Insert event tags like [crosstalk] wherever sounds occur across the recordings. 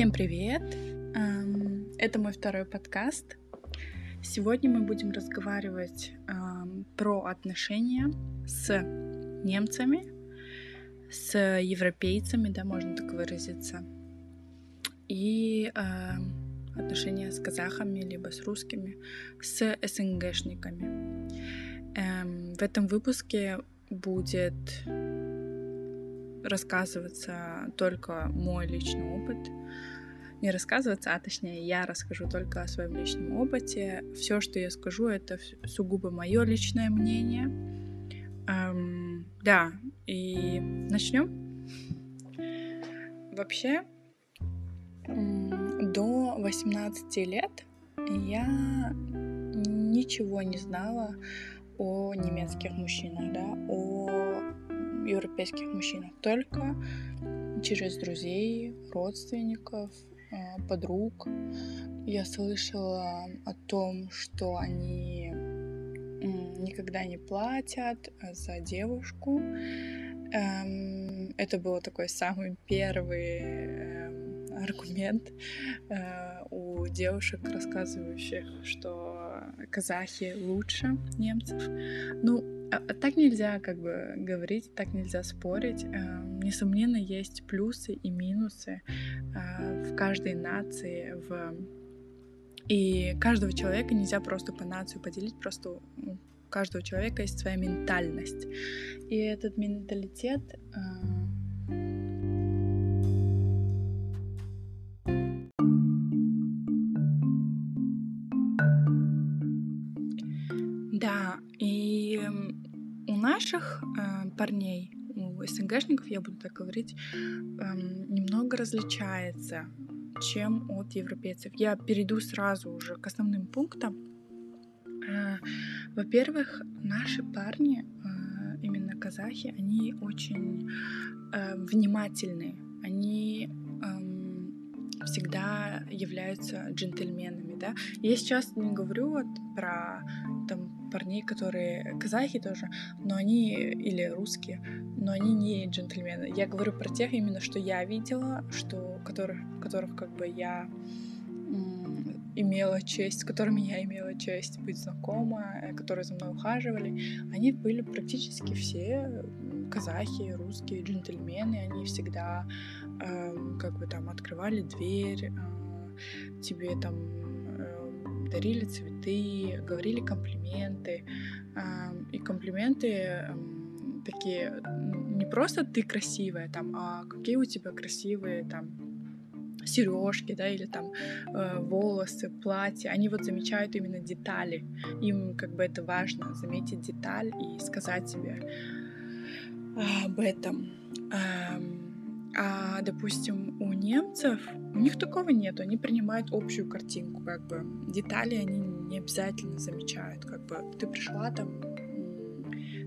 Всем привет! Это мой второй подкаст. Сегодня мы будем разговаривать про отношения с немцами, с европейцами, да, можно так выразиться, и отношения с казахами, либо с русскими, с СНГшниками. Эм, в этом выпуске будет рассказываться только мой личный опыт. Не рассказываться, а точнее я расскажу только о своем личном опыте. Все, что я скажу, это сугубо мое личное мнение. Эм, да, и начнем. Вообще, до 18 лет я ничего не знала о немецких мужчинах, да, о европейских мужчинах, только через друзей, родственников, э, подруг. Я слышала о том, что они никогда не платят за девушку. Эм, это был такой самый первый эм, аргумент э, у девушек, рассказывающих, что казахи лучше немцев. Ну, так нельзя как бы говорить, так нельзя спорить. Э, несомненно, есть плюсы и минусы э, в каждой нации, в и каждого человека нельзя просто по нацию поделить, просто у каждого человека есть своя ментальность. И этот менталитет наших э, парней, у СНГшников, я буду так говорить, э, немного различается, чем от европейцев. Я перейду сразу уже к основным пунктам. Э, во-первых, наши парни, э, именно казахи, они очень э, внимательны, они э, всегда являются джентльменами, да. Я сейчас не говорю вот про там парней, которые казахи тоже, но они, или русские, но они не джентльмены. Я говорю про тех именно, что я видела, что, которых, которых как бы я имела честь, с которыми я имела честь быть знакома, э, которые за мной ухаживали, они были практически все казахи, русские джентльмены, они всегда э, как бы там открывали дверь, э, тебе там дарили цветы, говорили комплименты. И комплименты такие не просто ты красивая, там, а какие у тебя красивые там сережки, да, или там э, волосы, платья, они вот замечают именно детали. Им как бы это важно, заметить деталь и сказать себе об этом. Эм, а, допустим, у немцев, у них такого нет, они принимают общую картинку, как бы. Детали они не обязательно замечают, как бы ты пришла там,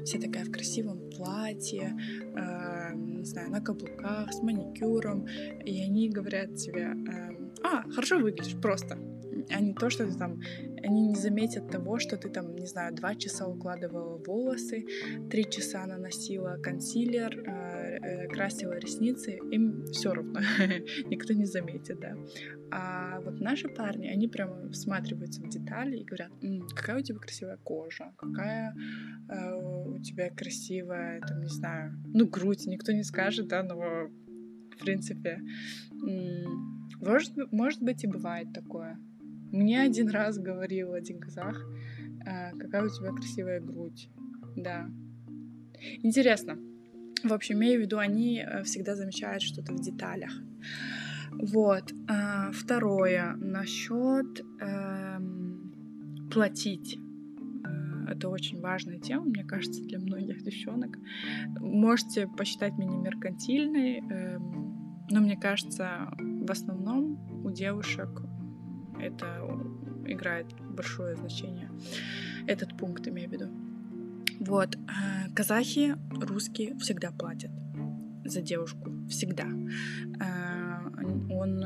вся такая в красивом платье, э, не знаю, на каблуках, с маникюром, и они говорят тебе, э, а, хорошо выглядишь, просто, а не то, что ты там, они не заметят того, что ты там, не знаю, два часа укладывала волосы, три часа наносила консилер, э, красила ресницы, им все равно, [laughs] никто не заметит, да. А вот наши парни, они прямо всматриваются в детали и говорят, М, какая у тебя красивая кожа, какая э, у тебя красивая, там, не знаю, ну, грудь, никто не скажет, да, но в принципе, может, может быть и бывает такое. Мне один раз говорил один казах, «А, какая у тебя красивая грудь. Да. Интересно. В общем, имею в виду, они э, всегда замечают что-то в деталях. Вот. А, второе. Насчет эм, платить. Э, это очень важная тема, мне кажется, для многих девчонок. Можете посчитать меня меркантильной, эм, но мне кажется, в основном у девушек это играет большое значение. Этот пункт имею в виду. Вот. Э, казахи, русские всегда платят за девушку. Всегда. Э, он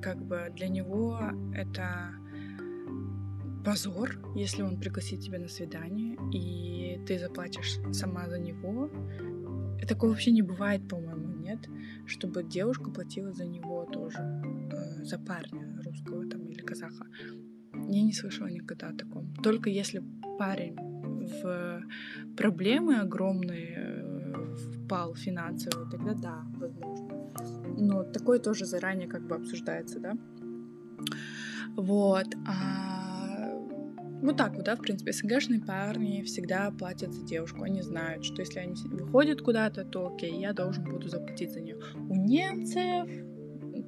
как бы для него это позор, если он пригласит тебя на свидание, и ты заплатишь сама за него. Такого вообще не бывает, по-моему, нет, чтобы девушка платила за него тоже, э, за парня русского там или казаха. Я не слышала никогда о таком. Только если парень в проблемы огромные э, впал финансово, тогда да, возможно. Но такое тоже заранее как бы обсуждается, да. Вот. А... Вот так вот, да, в принципе, СНГшные парни всегда платят за девушку. Они знают, что если они выходят куда-то, то окей, я должен буду заплатить за нее. У немцев,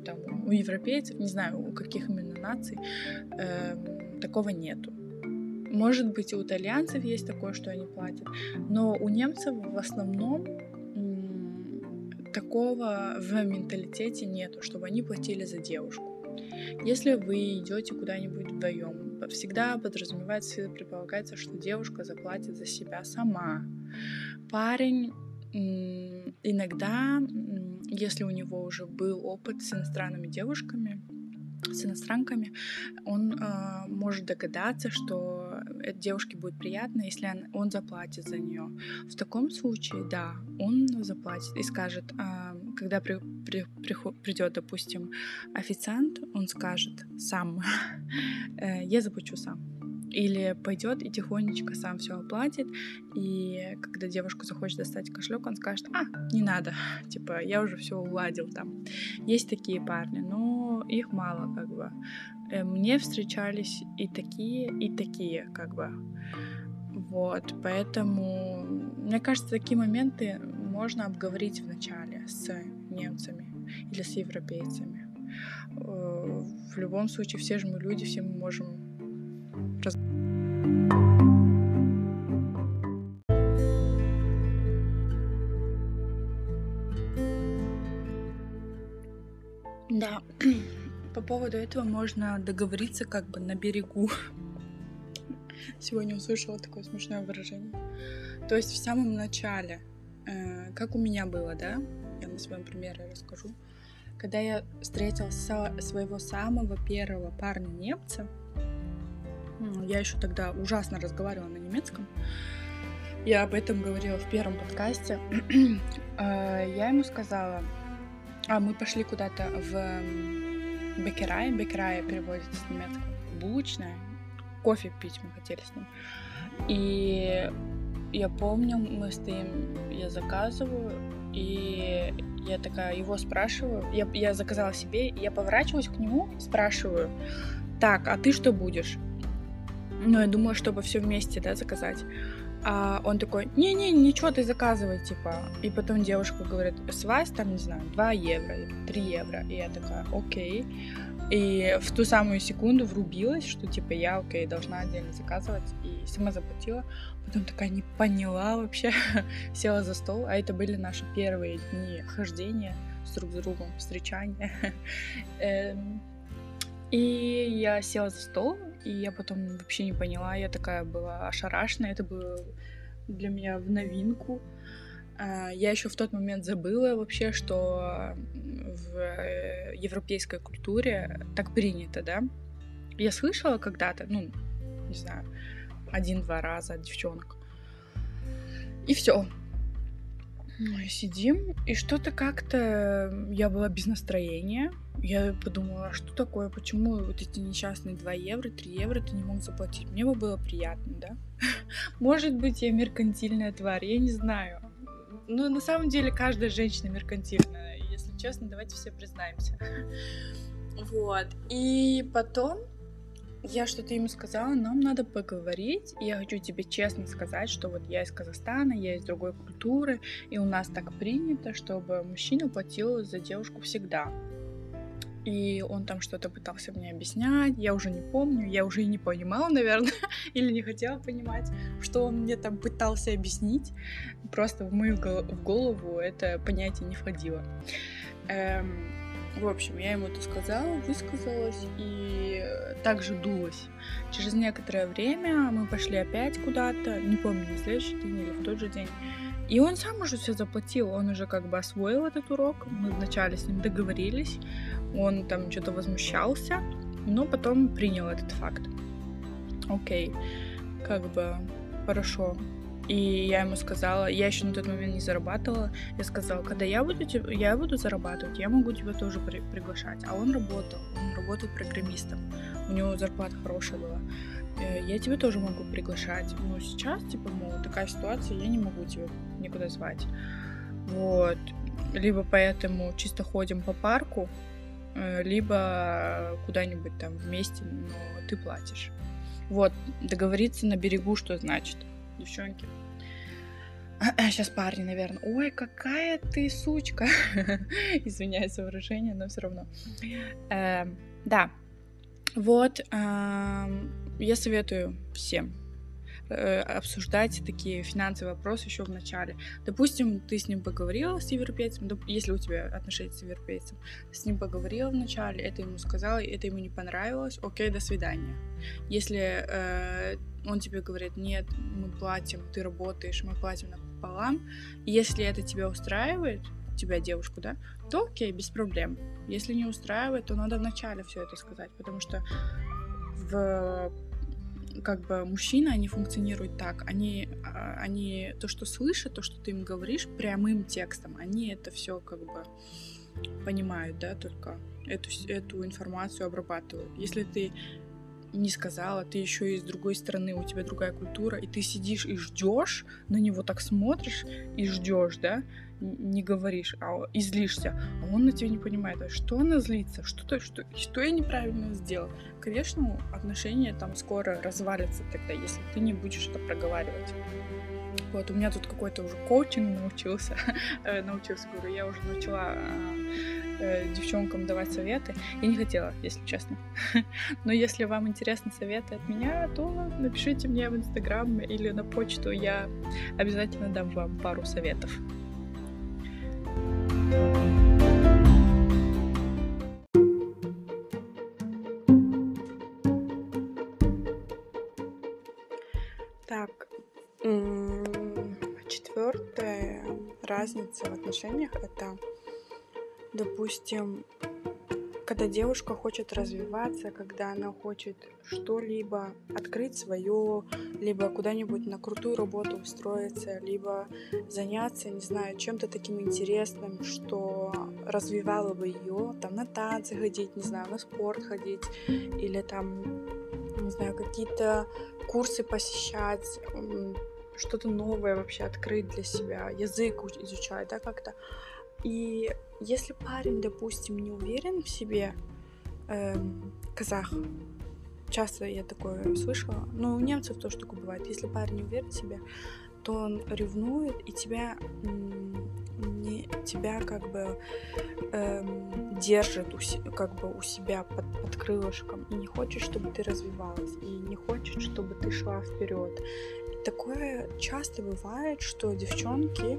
там, у европейцев, не знаю, у каких именно наций, э, такого нету. Может быть, у итальянцев есть такое, что они платят, но у немцев в основном такого в менталитете нету, чтобы они платили за девушку. Если вы идете куда-нибудь вдвоем, всегда подразумевается, предполагается, что девушка заплатит за себя сама. Парень иногда, если у него уже был опыт с иностранными девушками, с иностранками, он э, может догадаться, что девушке будет приятно, если он, он заплатит за нее. В таком случае, да, он заплатит и скажет, э, когда при, при, при, придет, допустим, официант, он скажет сам, [laughs] э, я заплачу сам. Или пойдет и тихонечко сам все оплатит, и когда девушка захочет достать кошелек, он скажет, а, не надо, [laughs] типа, я уже все уладил там. Есть такие парни, но их мало, как бы. Э, мне встречались и такие, и такие, как бы. Вот, поэтому, мне кажется, такие моменты можно обговорить в начале с немцами или с европейцами. Э, в любом случае, все же мы люди, все мы можем раз... Да, по поводу этого можно договориться как бы на берегу. Сегодня услышала такое смешное выражение. То есть в самом начале, э, как у меня было, да, я на своем примере расскажу. Когда я встретила своего самого первого парня немца, я еще тогда ужасно разговаривала на немецком. Я об этом говорила в первом подкасте. [clears throat] А, я ему сказала, а мы пошли куда-то в Бекерай. Бекерай переводится с немецкого булочная. Кофе пить мы хотели с ним. И я помню, мы стоим, я заказываю, и я такая его спрашиваю. Я, я заказала себе, я поворачиваюсь к нему, спрашиваю, так, а ты что будешь? Ну, я думала, чтобы все вместе, да, заказать. А он такой, не-не, ничего, ты заказывай, типа. И потом девушка говорит, с вас там, не знаю, 2 евро, 3 евро. И я такая, окей. И в ту самую секунду врубилась, что, типа, я, окей, должна отдельно заказывать. И сама заплатила. Потом такая не поняла вообще. [laughs] Села за стол. А это были наши первые дни хождения с друг с другом, встречания. [laughs] Эм, и я села за стол, и я потом вообще не поняла, я такая была ошарашена, это было для меня в новинку. А, я еще в тот момент забыла вообще, что в э, европейской культуре так принято, да. Я слышала когда-то, ну, не знаю, один-два раза от девчонок. И все. Сидим, и что-то как-то я была без настроения. Я подумала, а что такое, почему вот эти несчастные 2 евро, 3 евро ты не мог заплатить? Мне бы было приятно, да? [laughs] Может быть, я меркантильная тварь, я не знаю. Но на самом деле каждая женщина меркантильная. Если честно, давайте все признаемся. [laughs] Вот. И потом я что-то ему сказала, нам надо поговорить, и я хочу тебе честно сказать, что вот я из Казахстана, я из другой культуры, и у нас так принято, чтобы мужчина платил за девушку всегда. И он там что-то пытался мне объяснять, я уже не помню, я уже и не понимала, [laughs] наверное, или не хотела понимать, что он мне там пытался объяснить. Просто в мою в голову это понятие не входило. Эм, в общем, я ему это сказала, высказалась и также дулась. Через некоторое время мы пошли опять куда-то, не помню, на следующий день или в тот же день. И он сам уже все заплатил, он уже как бы освоил этот урок. Мы вначале с ним договорились, он там что-то возмущался, но потом принял этот факт. Окей, как бы хорошо. И я ему сказала, я еще на тот момент не зарабатывала, я сказала, когда я буду, я буду зарабатывать, я могу тебя тоже при приглашать. А он работал, он работал программистом, у него зарплата хорошая была. Э, я тебя тоже могу приглашать. Но сейчас, типа, мол, такая ситуация, я не могу тебя никуда звать. Вот. Либо поэтому чисто ходим по парку, э, либо куда-нибудь там вместе, но ты платишь. Вот, договориться на берегу, что значит, девчонки. Сейчас парни, наверное. Ой, какая ты сучка. [laughs] Извиняюсь за выражение, но все равно. Э, да. Вот. Я советую всем э, обсуждать такие финансовые вопросы еще в начале. Допустим, ты с ним поговорила с европейцем, если у тебя отношения с европейцем, с ним поговорила в начале, это ему сказала, это ему не понравилось, окей, до свидания. Если э, он тебе говорит, нет, мы платим, ты работаешь, мы платим напополам, если это тебя устраивает, тебя девушку, да, то окей, без проблем. Если не устраивает, то надо вначале все это сказать, потому что в как бы мужчины, они функционируют так, они, а, они то, что слышат, то, что ты им говоришь прямым текстом, они это все как бы понимают, да, только эту, эту информацию обрабатывают. Если ты не сказала, ты еще и с другой стороны, у тебя другая культура, и ты сидишь и ждешь, на него так смотришь и ждешь, да, не говоришь, а излишься, а он на тебя не понимает, а что она злится, что, то, что, что я неправильно сделал. Конечно, отношения там скоро развалятся тогда, если ты не будешь это проговаривать. Вот, у меня тут какой-то уже коучинг научился, [laughs] э, научился, говорю, я уже начала э, девчонкам давать советы. Я не хотела, если честно. [laughs] Но если вам интересны советы от меня, то напишите мне в Инстаграм или на почту, я обязательно дам вам пару советов. Так, четвертая разница в отношениях это, допустим, когда девушка хочет развиваться, когда она хочет что-либо открыть свое, либо куда-нибудь на крутую работу устроиться, либо заняться, не знаю, чем-то таким интересным, что развивало бы ее, там на танцы ходить, не знаю, на спорт ходить, или там, не знаю, какие-то курсы посещать, что-то новое вообще открыть для себя, язык изучать, да, как-то. И если парень, допустим, не уверен в себе, эм, казах, часто я такое слышала, но у немцев тоже такое бывает, если парень не уверен в себе, то он ревнует и тебя не тебя как бы эм, держит у, как бы у себя под, под крылышком и не хочет, чтобы ты развивалась и не хочет, чтобы ты шла вперед. Такое часто бывает, что девчонки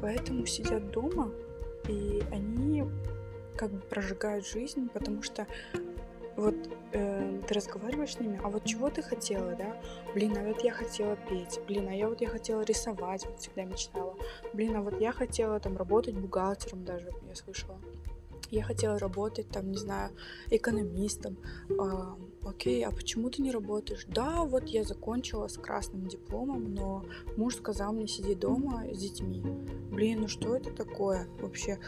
поэтому сидят дома и они как бы прожигают жизнь, потому что вот э, ты разговариваешь с ними, а вот чего ты хотела, да? Блин, а вот я хотела петь, блин, а я вот я хотела рисовать, вот всегда мечтала. Блин, а вот я хотела там работать бухгалтером даже, я слышала. Я хотела работать там, не знаю, экономистом. А, окей, а почему ты не работаешь? Да, вот я закончила с красным дипломом, но муж сказал мне сидеть дома с детьми. Блин, ну что это такое вообще?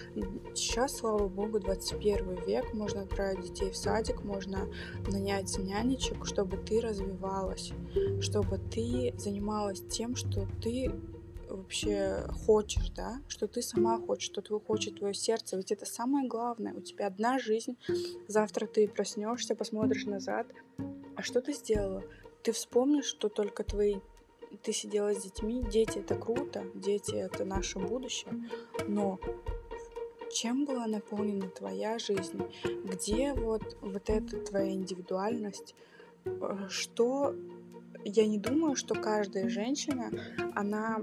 Сейчас, слава богу, 21 век, можно отправить детей в садик, можно нанять нянечек, чтобы ты развивалась, чтобы ты занималась тем, что ты вообще хочешь, да, что ты сама хочешь, что твое хочет твое сердце, ведь это самое главное. У тебя одна жизнь, завтра ты проснешься, посмотришь назад, а что ты сделала? Ты вспомнишь, что только твои ты сидела с детьми, дети это круто, дети это наше будущее, но чем была наполнена твоя жизнь, где вот, вот эта твоя индивидуальность, э, что? Я не думаю, что каждая женщина, она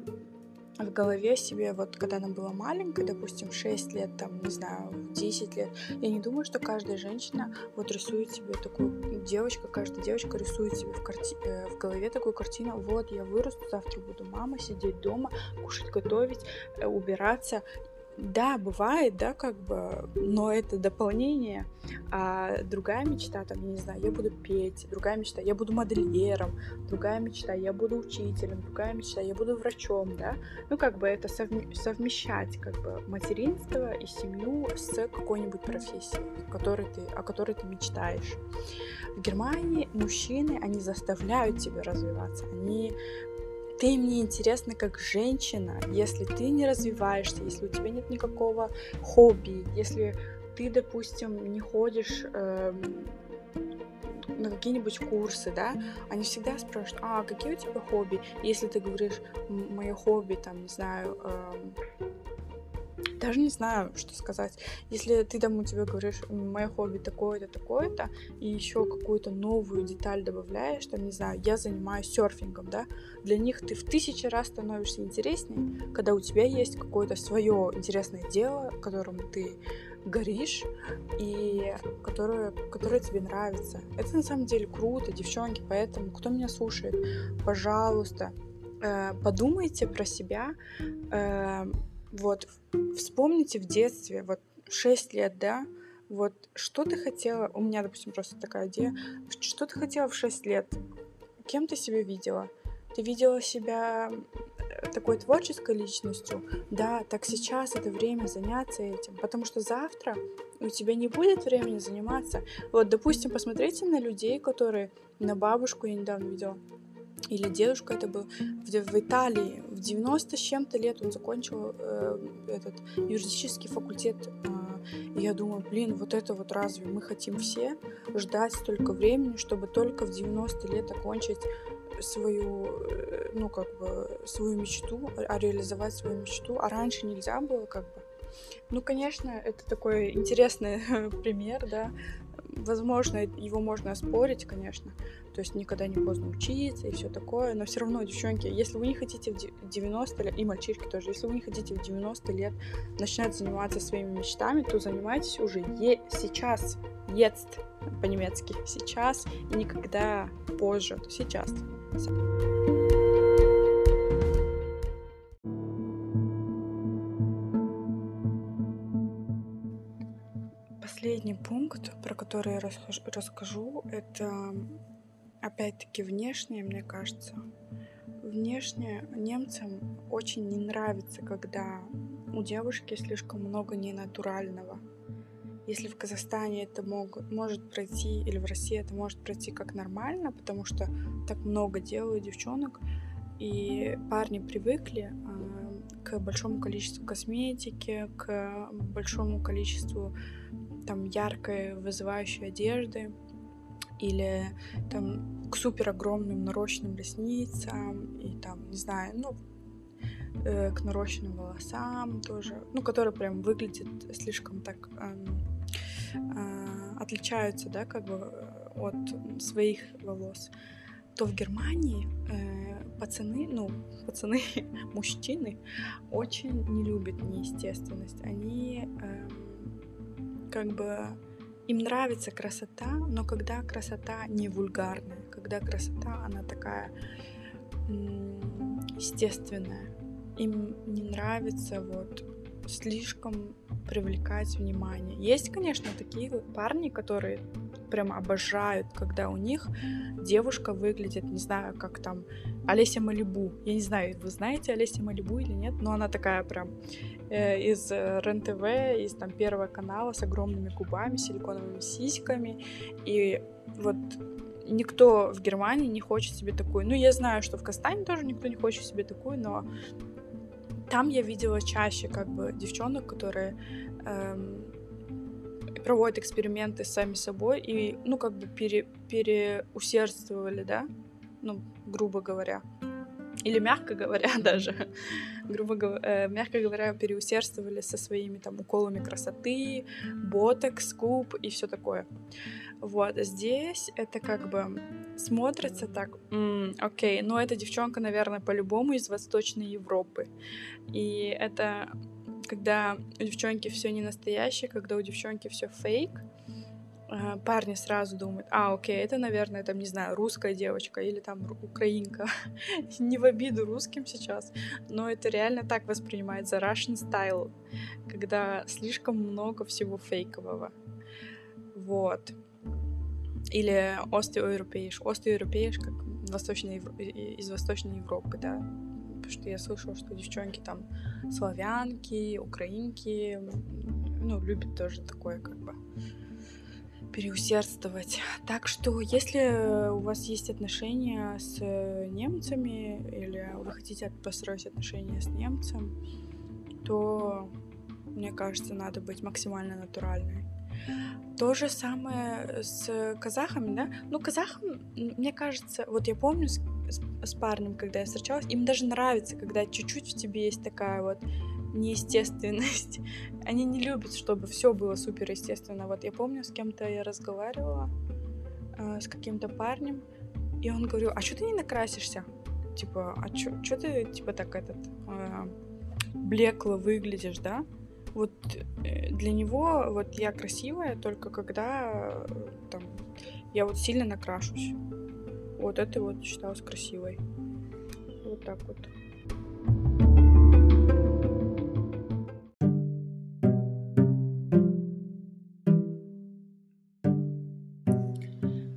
в голове себе, вот когда она была маленькой, допустим, 6 лет, там, не знаю, 10 лет, я не думаю, что каждая женщина вот рисует себе такую, девочка, каждая девочка рисует себе в, карти... Э, в голове такую картину, вот, я вырасту, завтра буду мама, сидеть дома, кушать, готовить, э, убираться, да, бывает, да, как бы, но это дополнение. А другая мечта, там, я не знаю, я буду петь, другая мечта, я буду модельером, другая мечта, я буду учителем, другая мечта, я буду врачом, да. Ну, как бы это совм- совмещать, как бы, материнство и семью с какой-нибудь профессией, которой ты, о которой ты мечтаешь. В Германии мужчины, они заставляют тебя развиваться, они ты мне интересна как женщина, если ты не развиваешься, если у тебя нет никакого хобби, если ты, допустим, не ходишь э, на какие-нибудь курсы, да, они всегда спрашивают, а какие у тебя хобби? Если ты говоришь, мое хобби, там, не знаю, э, даже не знаю, что сказать. Если ты там у тебя говоришь, мое хобби такое-то, такое-то, и еще какую-то новую деталь добавляешь, там, не знаю, я занимаюсь серфингом, да, для них ты в тысячи раз становишься интересней, когда у тебя есть какое-то свое интересное дело, которым ты горишь и которое, которое тебе нравится. Это на самом деле круто, девчонки, поэтому кто меня слушает, пожалуйста, э, подумайте про себя, э, вот, вспомните в детстве, вот 6 лет, да, вот что ты хотела, у меня, допустим, просто такая идея, что ты хотела в 6 лет, кем ты себя видела? Ты видела себя э, такой творческой личностью? Да, так сейчас это время заняться этим, потому что завтра у тебя не будет времени заниматься. Вот, допустим, посмотрите на людей, которые на бабушку я недавно видела, или дедушка это был, в, в Италии в 90 с чем-то лет он закончил э, этот юридический факультет. Э, и я думаю, блин, вот это вот разве мы хотим все ждать столько времени, чтобы только в 90 лет окончить свою, э, ну, как бы, свою мечту, а реализовать свою мечту, а раньше нельзя было, как бы. Ну, конечно, это такой интересный [laughs] пример, да. Возможно, его можно оспорить, конечно. То есть никогда не поздно учиться и все такое, но все равно, девчонки, если вы не хотите в 90 лет, и мальчишки тоже, если вы не хотите в 90 лет начинать заниматься своими мечтами, то занимайтесь уже е- сейчас, jetzt по-немецки, сейчас и никогда позже, сейчас. Последний пункт, про который я расскажу, это опять-таки внешне, мне кажется, внешне немцам очень не нравится, когда у девушки слишком много ненатурального. Если в Казахстане это мог, может пройти, или в России это может пройти как нормально, потому что так много делают девчонок, и парни привыкли э, к большому количеству косметики, к большому количеству там яркой вызывающей одежды, или там к супер огромным нарощенным ресницам и там, не знаю, ну, э, к нарощенным волосам тоже, ну, которые прям выглядят слишком так э, э, отличаются, да, как бы э, от своих волос, то в Германии э, пацаны, ну, пацаны, [laughs] мужчины очень не любят неестественность. Они э, как бы им нравится красота, но когда красота не вульгарная, когда красота, она такая естественная. Им не нравится вот слишком привлекать внимание. Есть, конечно, такие парни, которые прям обожают, когда у них девушка выглядит, не знаю, как там Олеся Малибу. Я не знаю, вы знаете Олеся Малибу или нет, но она такая прям э, из э, РЕН-ТВ, из там Первого канала с огромными губами, силиконовыми сиськами. И вот никто в Германии не хочет себе такую. Ну, я знаю, что в Кастане тоже никто не хочет себе такую, но там я видела чаще как бы девчонок, которые эм, проводят эксперименты сами собой и, ну, как бы пере, переусердствовали, да, ну, грубо говоря. Или мягко говоря [laughs] даже, грубо говоря, э, мягко говоря, переусердствовали со своими там уколами красоты, ботокс, куб и все такое. Вот, здесь это как бы смотрится так, м-м, окей, ну эта девчонка, наверное, по-любому из Восточной Европы. И это когда у девчонки все не настоящее, когда у девчонки все фейк, э, парни сразу думают, а, окей, это, наверное, там, не знаю, русская девочка или там украинка. [laughs] не в обиду русским сейчас, но это реально так воспринимается Russian style, когда слишком много всего фейкового. Вот. Или остеоевропеиш. Остеоевропеиш, как восточной, из Восточной Европы, да. Что я слышала, что девчонки там славянки, украинки, ну, любят тоже такое, как бы, переусердствовать. Так что, если у вас есть отношения с немцами, или вы хотите построить отношения с немцем, то, мне кажется, надо быть максимально натуральной. То же самое с казахами, да? Ну, казахам, мне кажется, вот я помню с, парнем, когда я встречалась, им даже нравится, когда чуть-чуть в тебе есть такая вот неестественность. [laughs] Они не любят, чтобы все было супер естественно. Вот я помню, с кем-то я разговаривала, э, с каким-то парнем, и он говорил, а что ты не накрасишься? Типа, а что ты, типа, так этот, э, блекло выглядишь, да? Вот э, для него вот я красивая только когда э, там я вот сильно накрашусь. Вот это вот считалось красивой. Вот так вот.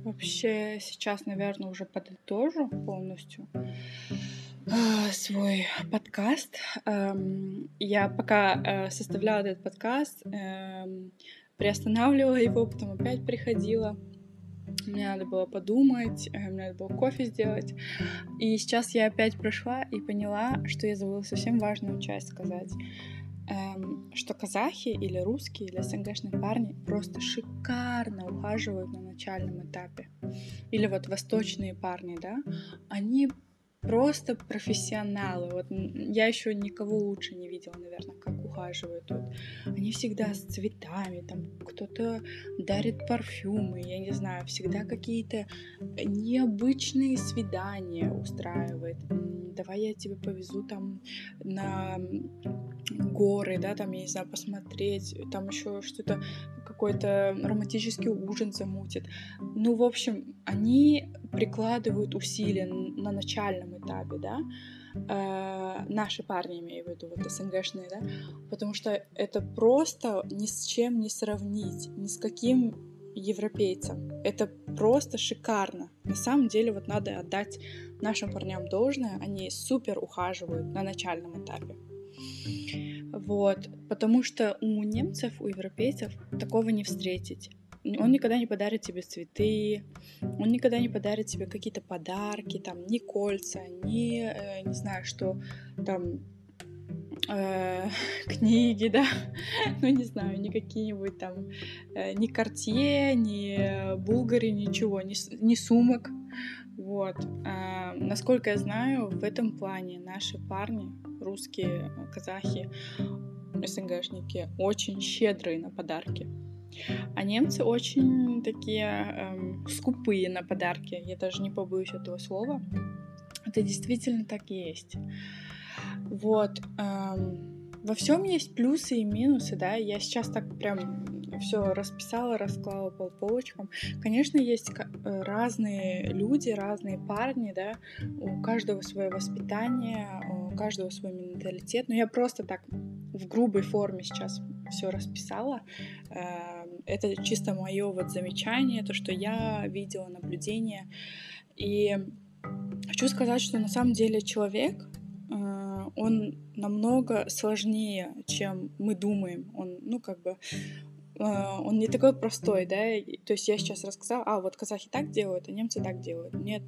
Вообще сейчас, наверное, уже подытожу полностью. А, свой подкаст. Эм, я пока э, составляла этот подкаст, эм, приостанавливала его, потом опять приходила. Мне надо было подумать, э, мне надо было кофе сделать. И сейчас я опять прошла и поняла, что я забыла совсем важную часть сказать. Эм, что казахи или русские или СНГшные парни просто шикарно ухаживают на начальном этапе. Или вот восточные парни, да, они просто профессионалы. Вот я еще никого лучше не видела, наверное, как ухаживают. Вот. Они всегда с цветами, там кто-то дарит парфюмы, я не знаю, всегда какие-то необычные свидания устраивает. Давай я тебе повезу там на горы, да, там, я не знаю, посмотреть, там еще что-то, какой-то романтический ужин замутит. Ну, в общем, они прикладывают усилия на начальном этапе, да, э, наши парни, имею в виду, вот СНГшные, да, потому что это просто ни с чем не сравнить, ни с каким европейцам. Это просто шикарно. На самом деле вот надо отдать нашим парням должное, они супер ухаживают на начальном этапе. Вот, потому что у немцев, у европейцев такого не встретить. Он никогда не подарит тебе цветы, он никогда не подарит тебе какие-то подарки, там, ни кольца, ни, э, не знаю, что там, э, [laughs] книги, да, [laughs] ну, не знаю, ни какие-нибудь там, э, ни Кортье, ни Булгари, ничего, ни, ни сумок, вот. А, насколько я знаю, в этом плане наши парни, русские, казахи, СНГшники, очень щедрые на подарки. А немцы очень такие эм, скупые на подарки. Я даже не побоюсь этого слова. Это действительно так и есть. Вот. Эм, во всем есть плюсы и минусы, да. Я сейчас так прям все расписала, расклала по полочкам. Конечно, есть э, разные люди, разные парни, да, у каждого свое воспитание, у каждого свой менталитет. Но я просто так в грубой форме сейчас все расписала. Эм, это чисто мое вот замечание, то, что я видела, наблюдение. И хочу сказать, что на самом деле человек, э, он намного сложнее, чем мы думаем. Он, ну, как бы, он не такой простой, да, то есть я сейчас рассказала, а вот казахи так делают, а немцы так делают. Нет,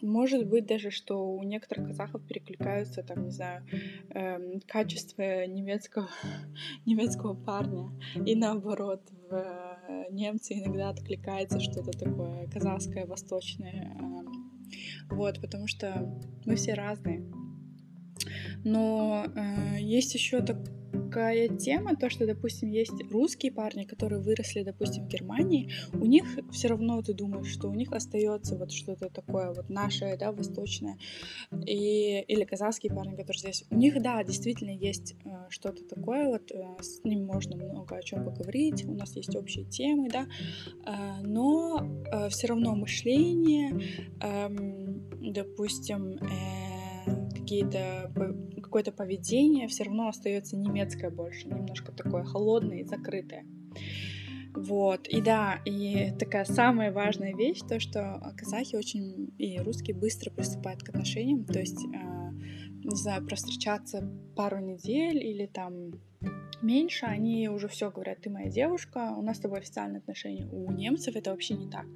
может быть даже, что у некоторых казахов перекликаются, там, не знаю, эм, качество немецкого, [laughs] немецкого парня, и наоборот, в э, немцы иногда откликается что-то такое казахское, восточное, э, вот, потому что мы все разные. Но э, есть еще так такая тема, то, что, допустим, есть русские парни, которые выросли, допустим, в Германии, у них все равно ты думаешь, что у них остается вот что-то такое вот наше, да, восточное, и, или казахские парни, которые здесь, у них, да, действительно есть э, что-то такое, вот э, с ним можно много о чем поговорить, у нас есть общие темы, да, э, но э, все равно мышление, э, допустим, э, какие-то какое-то поведение все равно остается немецкое больше, немножко такое холодное и закрытое. Вот, и да, и такая самая важная вещь, то, что казахи очень и русские быстро приступают к отношениям, то есть, э, не знаю, простречаться пару недель или там меньше, они уже все говорят, ты моя девушка, у нас с тобой официальные отношения. У немцев это вообще не так.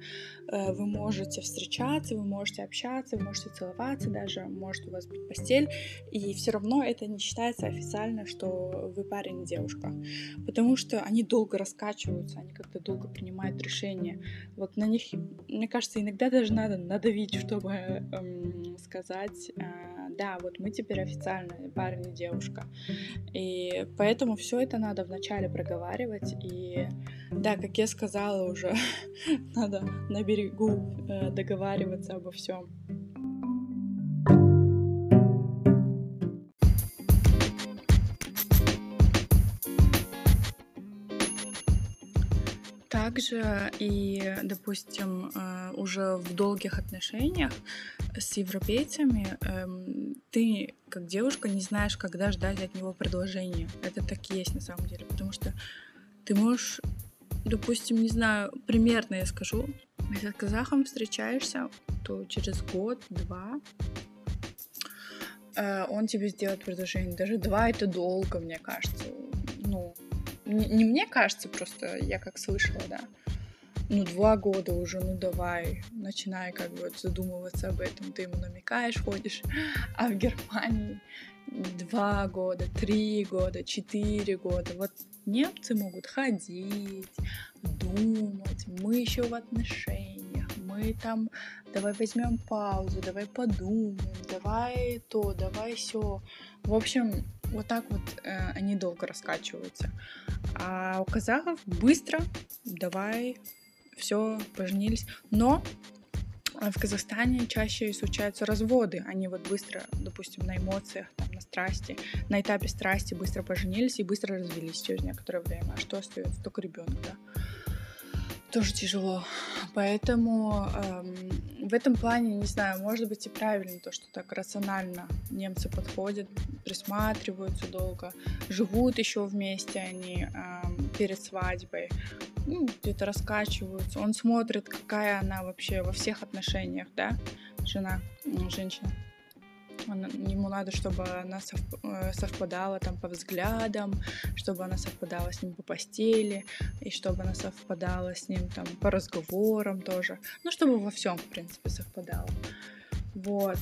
Э, вы можете встречаться, вы можете общаться, вы можете целоваться даже, может у вас быть постель, и все равно это не считается официально, что вы парень и девушка. Потому что они долго раскачиваются, они как-то долго принимают решения. Вот на них, мне кажется, иногда даже надо надавить, чтобы эм, сказать, э, да, вот мы теперь официально парень и девушка. И поэтому все это надо вначале проговаривать. И да, как я сказала уже, [laughs] надо на берегу э, договариваться обо всем. Также и, допустим, э, уже в долгих отношениях с европейцами эм, ты, как девушка, не знаешь, когда ждать от него предложения. Это так и есть на самом деле, потому что ты можешь, допустим, не знаю, примерно я скажу, если с казахом встречаешься, то через год-два э, он тебе сделает предложение. Даже два это долго, мне кажется. Не, не мне кажется, просто я как слышала, да. Ну, два года уже, ну, давай, начинай как бы задумываться об этом, ты ему намекаешь, ходишь, [laughs] а в Германии два года, три года, четыре года, вот немцы могут ходить, думать, мы еще в отношениях, мы там, давай возьмем паузу, давай подумаем, давай то, давай все. В общем, вот так вот э, они долго раскачиваются. А у казахов быстро, давай, все, поженились. Но а, в Казахстане чаще случаются разводы. Они вот быстро, допустим, на эмоциях, там, на страсти, на этапе страсти быстро поженились и быстро развелись через некоторое время. А что остается? Только ребенок, да. Тоже тяжело. Поэтому эм, в этом плане, не знаю, может быть и правильно то, что так рационально немцы подходят, присматриваются долго, живут еще вместе они эм, перед свадьбой ну, где-то раскачиваются. Он смотрит, какая она вообще во всех отношениях, да, жена, женщина. Ему надо, чтобы она э, совпадала там по взглядам, чтобы она совпадала с ним по постели, и чтобы она совпадала с ним там по разговорам тоже. Ну, чтобы во всем, в принципе, совпадала. Вот.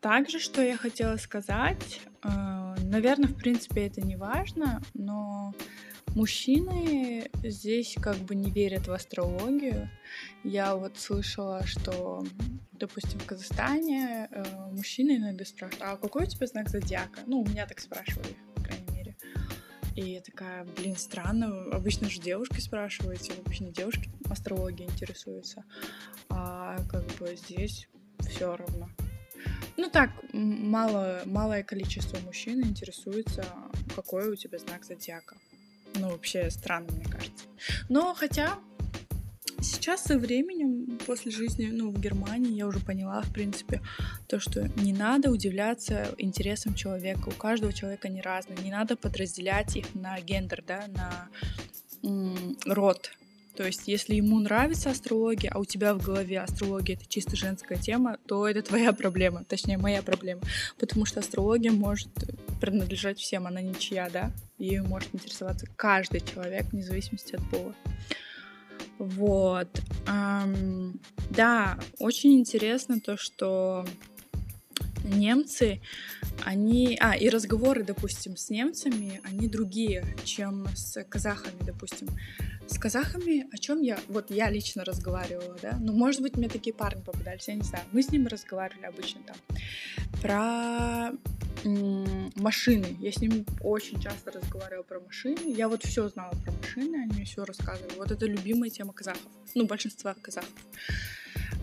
Также, что я хотела сказать, э, наверное, в принципе, это не важно, но Мужчины здесь как бы не верят в астрологию. Я вот слышала, что, допустим, в Казахстане э, мужчины иногда спрашивают, а какой у тебя знак зодиака? Ну, у меня так спрашивали, по крайней мере. И я такая, блин, странно, обычно же девушки спрашиваете, обычно девушки астрологией интересуются, а как бы здесь все равно. Ну так, мало, малое количество мужчин интересуется, какой у тебя знак зодиака. Ну, вообще странно, мне кажется. Но хотя сейчас со временем, после жизни ну, в Германии, я уже поняла, в принципе, то, что не надо удивляться интересам человека. У каждого человека они разные. Не надо подразделять их на гендер, да, на м- род. То есть, если ему нравится астрология, а у тебя в голове астрология это чисто женская тема, то это твоя проблема, точнее, моя проблема. Потому что астрология может принадлежать всем, она ничья, да? Ею может интересоваться каждый человек, вне зависимости от пола. Вот. Эм, да, очень интересно то, что немцы, они... А, и разговоры, допустим, с немцами, они другие, чем с казахами, допустим. С казахами, о чем я, вот я лично разговаривала, да, ну, может быть, мне такие парни попадались, я не знаю. Мы с ним разговаривали обычно там про машины. Я с ним очень часто разговаривала про машины. Я вот все знала про машины, они мне все рассказывали. Вот это любимая тема казахов. Ну, большинства казахов.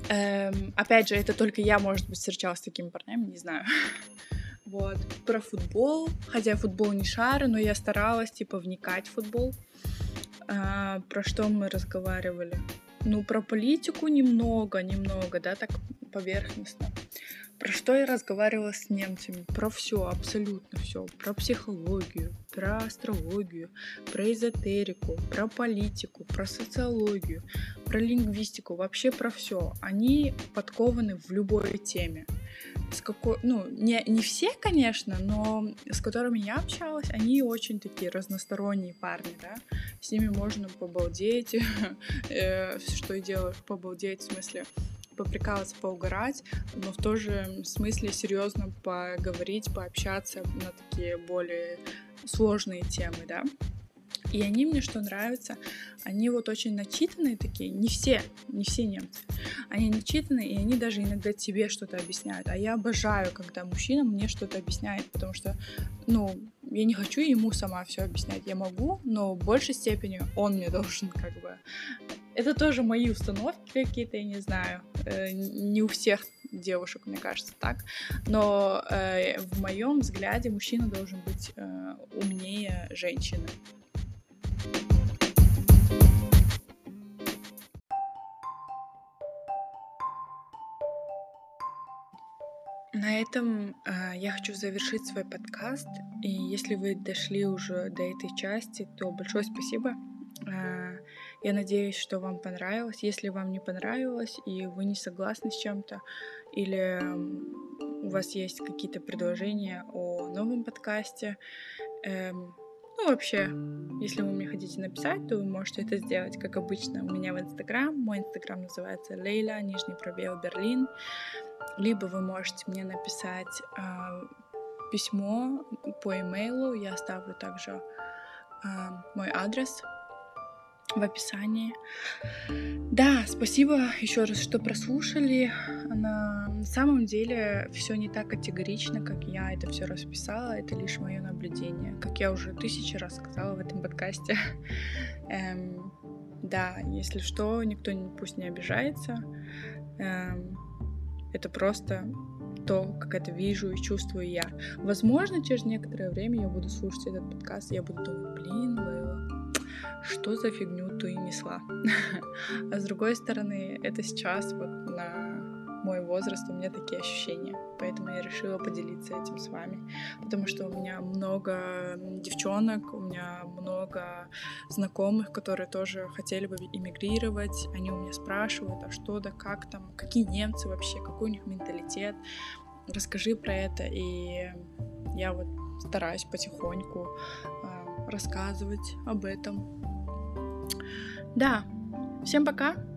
Эм, опять же, это только я, может быть, встречалась с такими парнями, не знаю. [laughs] Вот. Про футбол. Хотя футбол не шарю, но я старалась, типа, вникать в футбол. А, про что мы разговаривали? Ну, про политику немного, немного, да, так поверхностно. Про что я разговаривала с немцами? Про все, абсолютно все. Про психологию, про астрологию, про эзотерику, про политику, про социологию, про лингвистику, вообще про все. Они подкованы в любой теме. С какой, ну, не, не все, конечно, но с которыми я общалась, они очень такие разносторонние парни, да. С ними можно побалдеть, [laughs] э, что и делаешь, побалдеть, в смысле, поприкалываться, поугарать, но в то же смысле серьезно поговорить, пообщаться на такие более сложные темы, да. И они мне что нравится, они вот очень начитанные такие, не все, не все немцы. Они начитанные, и они даже иногда тебе что-то объясняют. А я обожаю, когда мужчина мне что-то объясняет, потому что, ну, я не хочу ему сама все объяснять. Я могу, но в большей степени он мне [laughs] должен как бы это тоже мои установки какие-то, я не знаю. Э, не у всех девушек, мне кажется, так. Но э, в моем взгляде мужчина должен быть э, умнее женщины. На этом э, я хочу завершить свой подкаст. И если вы дошли уже до этой части, то большое спасибо. Э, я надеюсь, что вам понравилось. Если вам не понравилось и вы не согласны с чем-то, или у вас есть какие-то предложения о новом подкасте, эм, ну, вообще, если вы мне хотите написать, то вы можете это сделать, как обычно, у меня в Инстаграм. Мой Инстаграм называется Лейла, нижний пробел Берлин. Либо вы можете мне написать э, письмо по имейлу. Я оставлю также э, мой адрес в описании. Да, спасибо еще раз, что прослушали. На самом деле все не так категорично, как я это все расписала. Это лишь мое наблюдение, как я уже тысячи раз сказала в этом подкасте. [laughs] Эм, да, если что, никто пусть не обижается. Эм, это просто то, как это вижу и чувствую я. Возможно, через некоторое время я буду слушать этот подкаст, и я буду думать, блин, Лейла, что за фигню ты несла. [laughs] а с другой стороны, это сейчас вот на мой возраст у меня такие ощущения. Поэтому я решила поделиться этим с вами. Потому что у меня много девчонок, у меня много знакомых, которые тоже хотели бы эмигрировать. Они у меня спрашивают, а что да как там, какие немцы вообще, какой у них менталитет. Расскажи про это. И я вот стараюсь потихоньку э, рассказывать об этом. Да, всем пока!